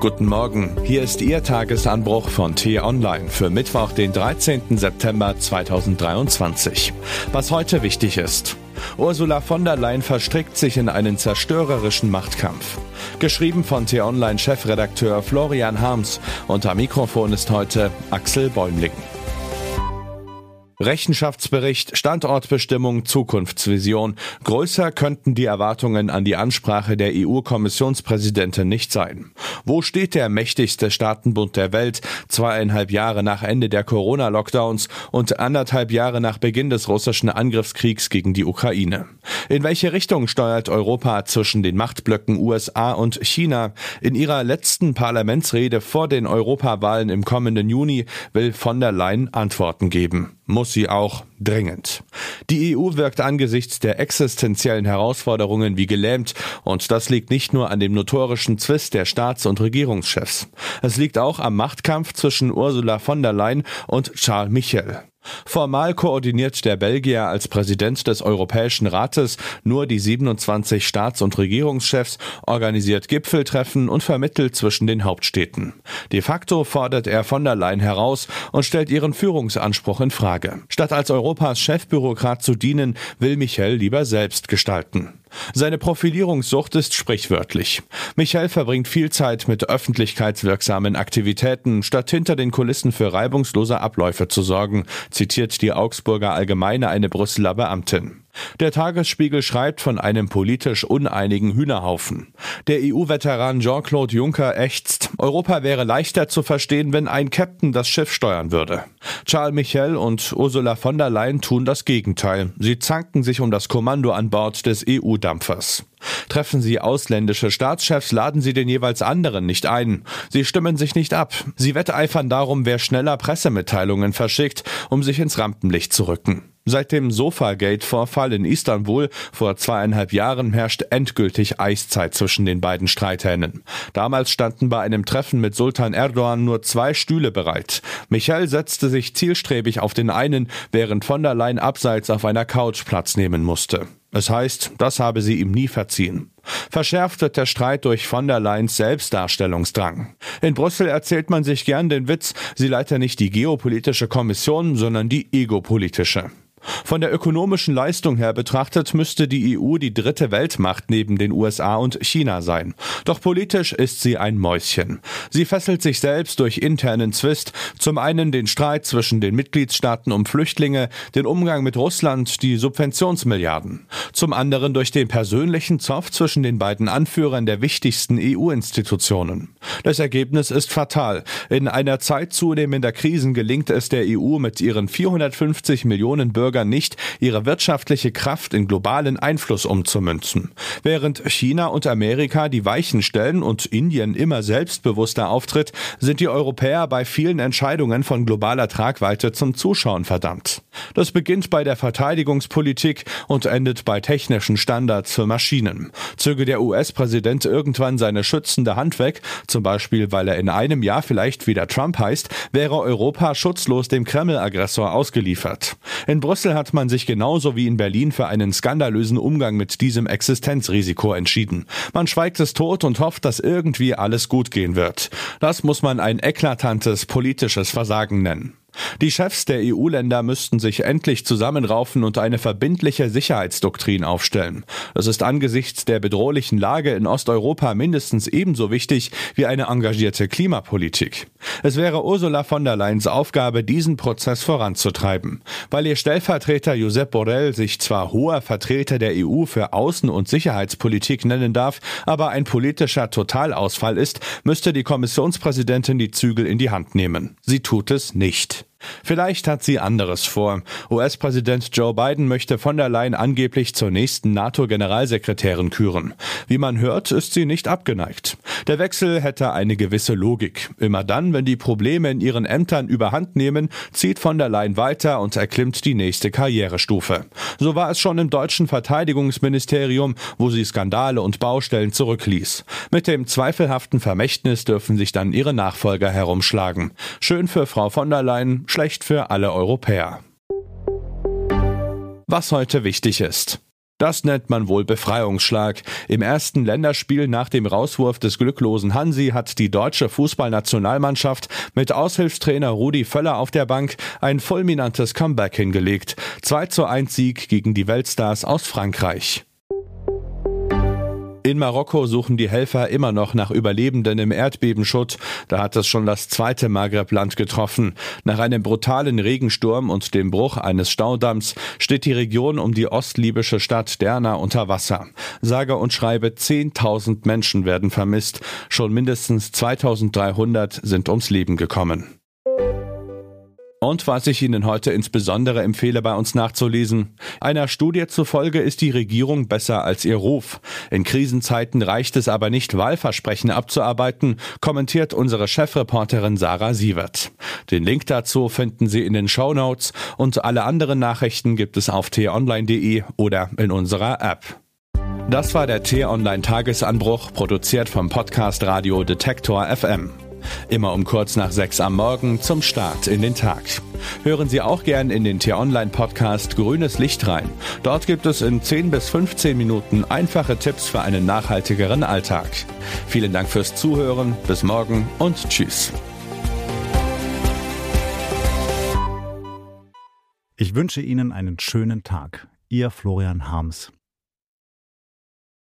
Guten Morgen, hier ist Ihr Tagesanbruch von T-Online für Mittwoch, den 13. September 2023. Was heute wichtig ist. Ursula von der Leyen verstrickt sich in einen zerstörerischen Machtkampf. Geschrieben von T-Online-Chefredakteur Florian Harms. Unter Mikrofon ist heute Axel Bäumling. Rechenschaftsbericht, Standortbestimmung, Zukunftsvision. Größer könnten die Erwartungen an die Ansprache der EU-Kommissionspräsidentin nicht sein. Wo steht der mächtigste Staatenbund der Welt, zweieinhalb Jahre nach Ende der Corona-Lockdowns und anderthalb Jahre nach Beginn des russischen Angriffskriegs gegen die Ukraine? In welche Richtung steuert Europa zwischen den Machtblöcken USA und China? In ihrer letzten Parlamentsrede vor den Europawahlen im kommenden Juni will von der Leyen Antworten geben muss sie auch dringend. Die EU wirkt angesichts der existenziellen Herausforderungen wie gelähmt und das liegt nicht nur an dem notorischen Zwist der Staats- und Regierungschefs. Es liegt auch am Machtkampf zwischen Ursula von der Leyen und Charles Michel. Formal koordiniert der Belgier als Präsident des Europäischen Rates nur die 27 Staats- und Regierungschefs, organisiert Gipfeltreffen und vermittelt zwischen den Hauptstädten. De facto fordert er von der Leyen heraus und stellt ihren Führungsanspruch in Frage. Statt als Europas Chefbürokrat zu dienen, will Michel lieber selbst gestalten. Seine Profilierungssucht ist sprichwörtlich. Michael verbringt viel Zeit mit öffentlichkeitswirksamen Aktivitäten, statt hinter den Kulissen für reibungslose Abläufe zu sorgen, zitiert die Augsburger Allgemeine eine Brüsseler Beamtin. Der Tagesspiegel schreibt von einem politisch uneinigen Hühnerhaufen. Der EU-Veteran Jean-Claude Juncker ächzt, Europa wäre leichter zu verstehen, wenn ein Captain das Schiff steuern würde. Charles Michel und Ursula von der Leyen tun das Gegenteil. Sie zanken sich um das Kommando an Bord des EU-Dampfers. Treffen Sie ausländische Staatschefs, laden Sie den jeweils anderen nicht ein. Sie stimmen sich nicht ab. Sie wetteifern darum, wer schneller Pressemitteilungen verschickt, um sich ins Rampenlicht zu rücken. Seit dem Sofagate-Vorfall in Istanbul vor zweieinhalb Jahren herrscht endgültig Eiszeit zwischen den beiden Streithähnen. Damals standen bei einem Treffen mit Sultan Erdogan nur zwei Stühle bereit. Michael setzte sich zielstrebig auf den einen, während von der Leyen abseits auf einer Couch Platz nehmen musste. Es heißt, das habe sie ihm nie verziehen. Verschärft wird der Streit durch von der Leyen's Selbstdarstellungsdrang. In Brüssel erzählt man sich gern den Witz, sie leite nicht die geopolitische Kommission, sondern die egopolitische. Von der ökonomischen Leistung her betrachtet müsste die EU die dritte Weltmacht neben den USA und China sein. Doch politisch ist sie ein Mäuschen. Sie fesselt sich selbst durch internen Zwist, zum einen den Streit zwischen den Mitgliedstaaten um Flüchtlinge, den Umgang mit Russland, die Subventionsmilliarden, zum anderen durch den persönlichen Zoff zwischen den beiden Anführern der wichtigsten EU-Institutionen. Das Ergebnis ist fatal. In einer Zeit zunehmender Krisen gelingt es der EU mit ihren 450 Millionen Bürgern Bürger nicht, ihre wirtschaftliche Kraft in globalen Einfluss umzumünzen. Während China und Amerika die Weichen stellen und Indien immer selbstbewusster auftritt, sind die Europäer bei vielen Entscheidungen von globaler Tragweite zum Zuschauen verdammt. Das beginnt bei der Verteidigungspolitik und endet bei technischen Standards für Maschinen. Zöge der US-Präsident irgendwann seine schützende Hand weg, zum Beispiel weil er in einem Jahr vielleicht wieder Trump heißt, wäre Europa schutzlos dem Kreml-Aggressor ausgeliefert. In Brüssel Brüssel hat man sich genauso wie in Berlin für einen skandalösen Umgang mit diesem Existenzrisiko entschieden. Man schweigt es tot und hofft, dass irgendwie alles gut gehen wird. Das muss man ein eklatantes politisches Versagen nennen. Die Chefs der EU-Länder müssten sich endlich zusammenraufen und eine verbindliche Sicherheitsdoktrin aufstellen. Das ist angesichts der bedrohlichen Lage in Osteuropa mindestens ebenso wichtig wie eine engagierte Klimapolitik. Es wäre Ursula von der Leyens Aufgabe, diesen Prozess voranzutreiben. Weil ihr Stellvertreter Josep Borrell sich zwar hoher Vertreter der EU für Außen- und Sicherheitspolitik nennen darf, aber ein politischer Totalausfall ist, müsste die Kommissionspräsidentin die Zügel in die Hand nehmen. Sie tut es nicht. Vielleicht hat sie anderes vor. US-Präsident Joe Biden möchte von der Leyen angeblich zur nächsten NATO-Generalsekretärin küren. Wie man hört, ist sie nicht abgeneigt. Der Wechsel hätte eine gewisse Logik. Immer dann, wenn die Probleme in ihren Ämtern überhand nehmen, zieht von der Leyen weiter und erklimmt die nächste Karrierestufe. So war es schon im deutschen Verteidigungsministerium, wo sie Skandale und Baustellen zurückließ. Mit dem zweifelhaften Vermächtnis dürfen sich dann ihre Nachfolger herumschlagen. Schön für Frau von der Leyen, schlecht für alle Europäer. Was heute wichtig ist. Das nennt man wohl Befreiungsschlag. Im ersten Länderspiel nach dem Rauswurf des glücklosen Hansi hat die deutsche Fußballnationalmannschaft mit Aushilfstrainer Rudi Völler auf der Bank ein fulminantes Comeback hingelegt. 2 zu 1 Sieg gegen die Weltstars aus Frankreich. In Marokko suchen die Helfer immer noch nach Überlebenden im Erdbebenschutt. Da hat es schon das zweite Maghreb-Land getroffen. Nach einem brutalen Regensturm und dem Bruch eines Staudamms steht die Region um die ostlibysche Stadt Derna unter Wasser. Sage und schreibe 10.000 Menschen werden vermisst. Schon mindestens 2.300 sind ums Leben gekommen. Und was ich Ihnen heute insbesondere empfehle, bei uns nachzulesen. Einer Studie zufolge ist die Regierung besser als ihr Ruf. In Krisenzeiten reicht es aber nicht, Wahlversprechen abzuarbeiten, kommentiert unsere Chefreporterin Sarah Sievert. Den Link dazu finden Sie in den Show Notes und alle anderen Nachrichten gibt es auf t-online.de oder in unserer App. Das war der T-Online Tagesanbruch, produziert vom Podcast Radio Detektor FM. Immer um kurz nach sechs am Morgen zum Start in den Tag. Hören Sie auch gern in den T-Online-Podcast Grünes Licht rein. Dort gibt es in 10 bis 15 Minuten einfache Tipps für einen nachhaltigeren Alltag. Vielen Dank fürs Zuhören, bis morgen und tschüss. Ich wünsche Ihnen einen schönen Tag. Ihr Florian Harms.